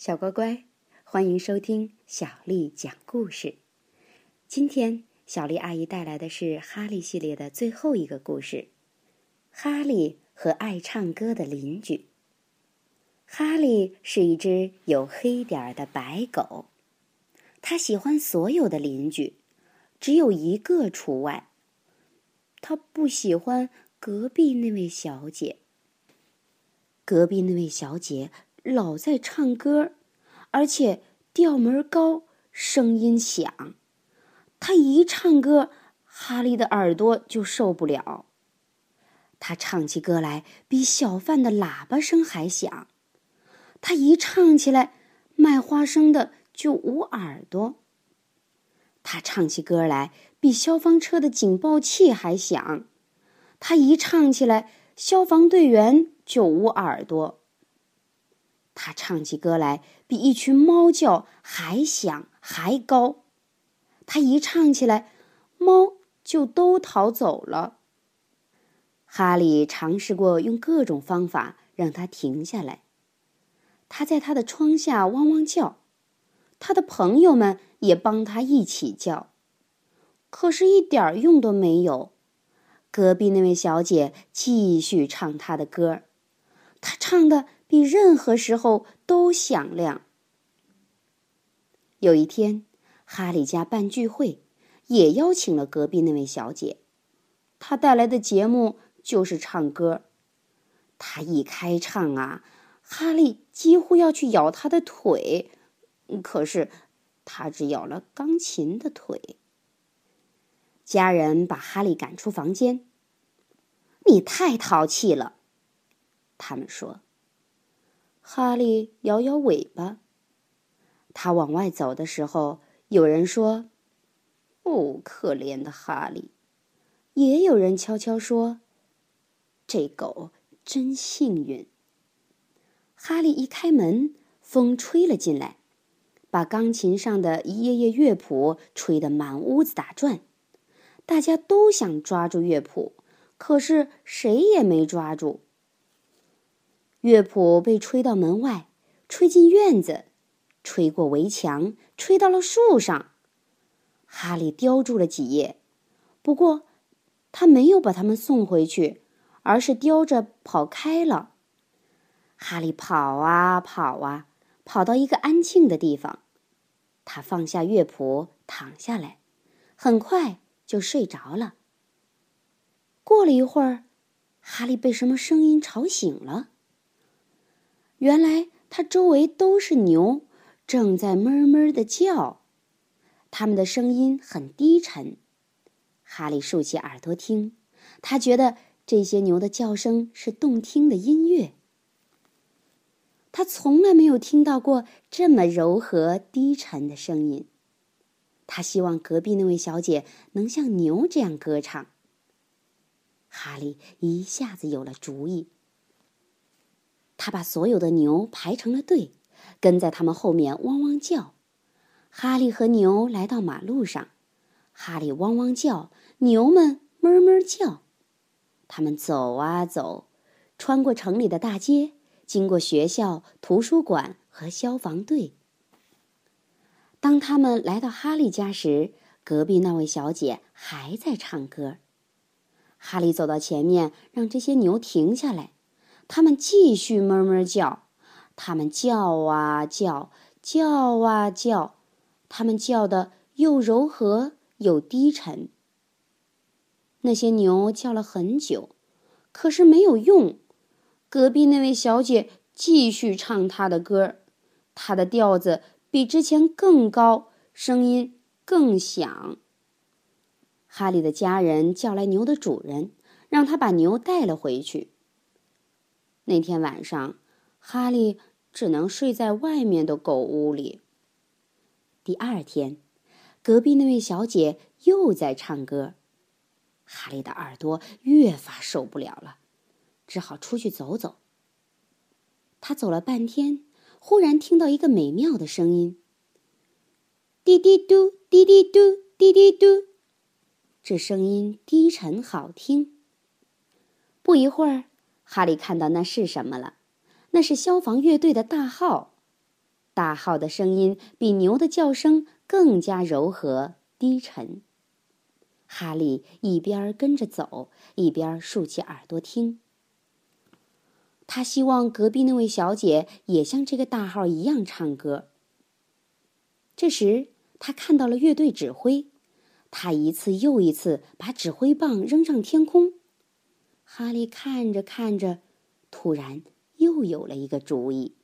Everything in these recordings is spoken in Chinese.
小乖乖，欢迎收听小丽讲故事。今天，小丽阿姨带来的是哈利系列的最后一个故事——哈利和爱唱歌的邻居。哈利是一只有黑点儿的白狗，他喜欢所有的邻居，只有一个除外。他不喜欢隔壁那位小姐。隔壁那位小姐。老在唱歌，而且调门高，声音响。他一唱歌，哈利的耳朵就受不了。他唱起歌来比小贩的喇叭声还响。他一唱起来，卖花生的就捂耳朵。他唱起歌来比消防车的警报器还响。他一唱起来，消防队员就捂耳朵。他唱起歌来，比一群猫叫还响还高。他一唱起来，猫就都逃走了。哈利尝试过用各种方法让他停下来。他在他的窗下汪汪叫，他的朋友们也帮他一起叫，可是，一点用都没有。隔壁那位小姐继续唱她的歌，她唱的。比任何时候都响亮。有一天，哈利家办聚会，也邀请了隔壁那位小姐。她带来的节目就是唱歌。她一开唱啊，哈利几乎要去咬她的腿，可是他只咬了钢琴的腿。家人把哈利赶出房间。你太淘气了，他们说。哈利摇摇尾巴。他往外走的时候，有人说：“哦，可怜的哈利。”也有人悄悄说：“这狗真幸运。”哈利一开门，风吹了进来，把钢琴上的一页页乐谱吹得满屋子打转。大家都想抓住乐谱，可是谁也没抓住。乐谱被吹到门外，吹进院子，吹过围墙，吹到了树上。哈利叼住了几页，不过他没有把它们送回去，而是叼着跑开了。哈利跑啊跑啊，跑到一个安静的地方，他放下乐谱，躺下来，很快就睡着了。过了一会儿，哈利被什么声音吵醒了。原来他周围都是牛，正在哞哞的叫，它们的声音很低沉。哈利竖起耳朵听，他觉得这些牛的叫声是动听的音乐。他从来没有听到过这么柔和低沉的声音。他希望隔壁那位小姐能像牛这样歌唱。哈利一下子有了主意。他把所有的牛排成了队，跟在他们后面汪汪叫。哈利和牛来到马路上，哈利汪汪叫，牛们哞哞叫。他们走啊走，穿过城里的大街，经过学校、图书馆和消防队。当他们来到哈利家时，隔壁那位小姐还在唱歌。哈利走到前面，让这些牛停下来。他们继续哞哞叫，他们叫啊叫，叫啊叫，他们叫的又柔和又低沉。那些牛叫了很久，可是没有用。隔壁那位小姐继续唱她的歌，她的调子比之前更高，声音更响。哈利的家人叫来牛的主人，让他把牛带了回去。那天晚上，哈利只能睡在外面的狗屋里。第二天，隔壁那位小姐又在唱歌，哈利的耳朵越发受不了了，只好出去走走。他走了半天，忽然听到一个美妙的声音：“滴滴嘟，滴滴嘟，滴滴嘟。”这声音低沉好听。不一会儿。哈利看到那是什么了？那是消防乐队的大号。大号的声音比牛的叫声更加柔和低沉。哈利一边跟着走，一边竖起耳朵听。他希望隔壁那位小姐也像这个大号一样唱歌。这时，他看到了乐队指挥，他一次又一次把指挥棒扔上天空。哈利看着看着，突然又有了一个主意。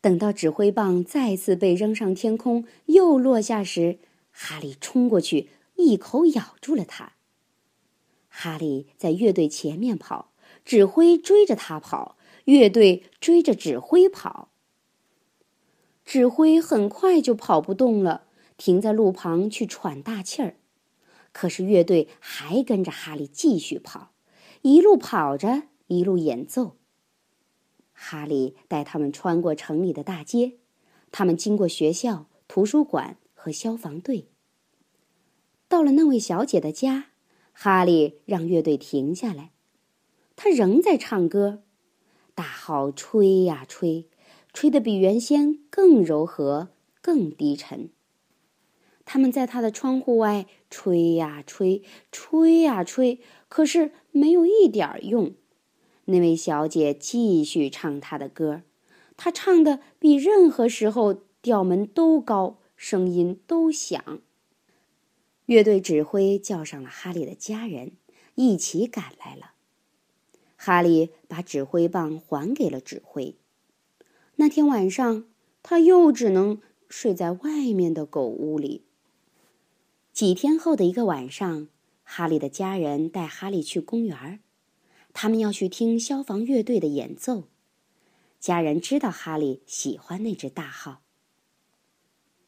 等到指挥棒再次被扔上天空，又落下时，哈利冲过去，一口咬住了它。哈利在乐队前面跑。指挥追着他跑，乐队追着指挥跑。指挥很快就跑不动了，停在路旁去喘大气儿。可是乐队还跟着哈利继续跑，一路跑着，一路演奏。哈利带他们穿过城里的大街，他们经过学校、图书馆和消防队。到了那位小姐的家，哈利让乐队停下来。他仍在唱歌，大号吹呀吹，吹得比原先更柔和、更低沉。他们在他的窗户外吹呀吹，吹呀吹，可是没有一点用。那位小姐继续唱她的歌，她唱的比任何时候调门都高，声音都响。乐队指挥叫上了哈利的家人，一起赶来了。哈利把指挥棒还给了指挥。那天晚上，他又只能睡在外面的狗屋里。几天后的一个晚上，哈利的家人带哈利去公园他们要去听消防乐队的演奏。家人知道哈利喜欢那只大号。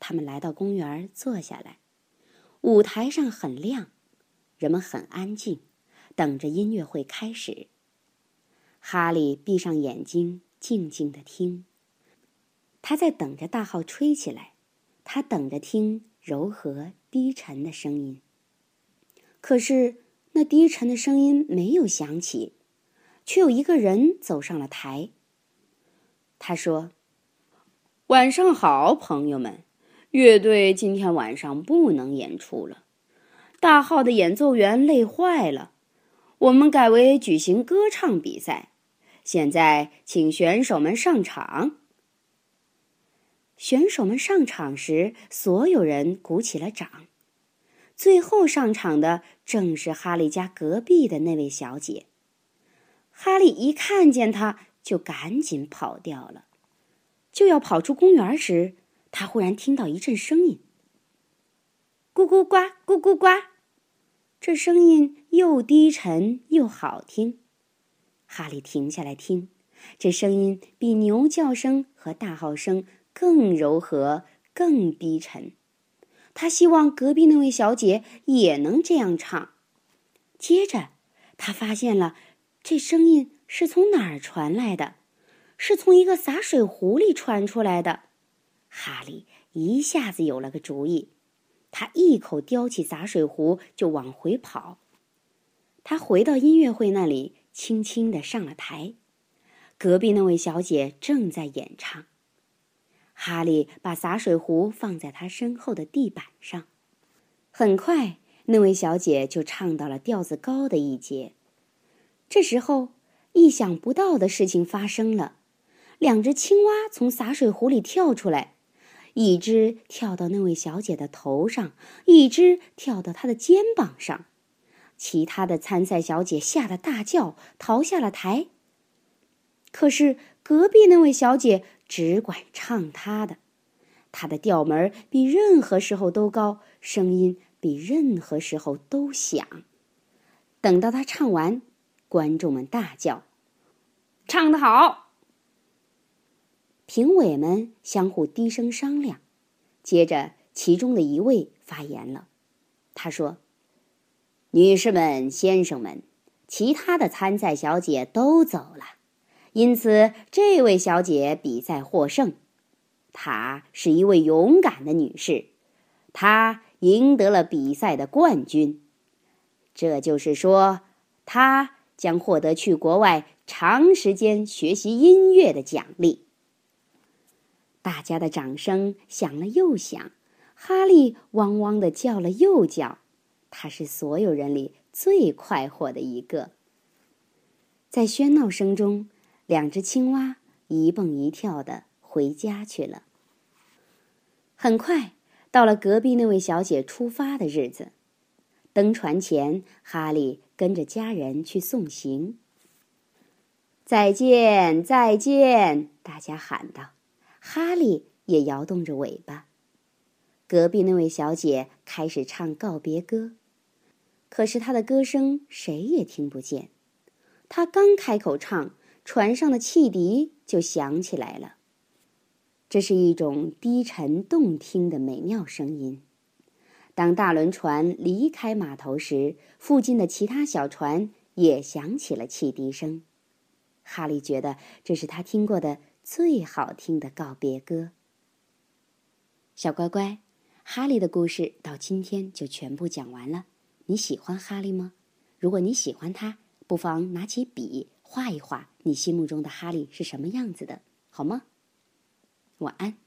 他们来到公园坐下来，舞台上很亮，人们很安静，等着音乐会开始。哈利闭上眼睛，静静的听。他在等着大号吹起来，他等着听柔和低沉的声音。可是那低沉的声音没有响起，却有一个人走上了台。他说：“晚上好，朋友们，乐队今天晚上不能演出了，大号的演奏员累坏了，我们改为举行歌唱比赛。”现在，请选手们上场。选手们上场时，所有人鼓起了掌。最后上场的正是哈利家隔壁的那位小姐。哈利一看见她，就赶紧跑掉了。就要跑出公园时，他忽然听到一阵声音：“咕咕呱，咕咕呱。”这声音又低沉又好听。哈利停下来听，这声音比牛叫声和大号声更柔和、更低沉。他希望隔壁那位小姐也能这样唱。接着，他发现了这声音是从哪儿传来的，是从一个洒水壶里传出来的。哈利一下子有了个主意，他一口叼起洒水壶就往回跑。他回到音乐会那里。轻轻地上了台，隔壁那位小姐正在演唱。哈利把洒水壶放在她身后的地板上，很快，那位小姐就唱到了调子高的一节。这时候，意想不到的事情发生了：两只青蛙从洒水壶里跳出来，一只跳到那位小姐的头上，一只跳到她的肩膀上。其他的参赛小姐吓得大叫，逃下了台。可是隔壁那位小姐只管唱他的，他的调门比任何时候都高，声音比任何时候都响。等到他唱完，观众们大叫：“唱得好！”评委们相互低声商量，接着其中的一位发言了，他说。女士们、先生们，其他的参赛小姐都走了，因此这位小姐比赛获胜。她是一位勇敢的女士，她赢得了比赛的冠军。这就是说，她将获得去国外长时间学习音乐的奖励。大家的掌声响了又响，哈利汪汪的叫了又叫，他是所有人里最快活的一个。在喧闹声中，两只青蛙一蹦一跳的回家去了。很快到了隔壁那位小姐出发的日子，登船前，哈利跟着家人去送行。再见，再见！大家喊道。哈利也摇动着尾巴。隔壁那位小姐开始唱告别歌，可是她的歌声谁也听不见。她刚开口唱，船上的汽笛就响起来了。这是一种低沉动听的美妙声音。当大轮船离开码头时，附近的其他小船也响起了汽笛声。哈利觉得这是他听过的。最好听的告别歌。小乖乖，哈利的故事到今天就全部讲完了。你喜欢哈利吗？如果你喜欢他，不妨拿起笔画一画你心目中的哈利是什么样子的，好吗？晚安。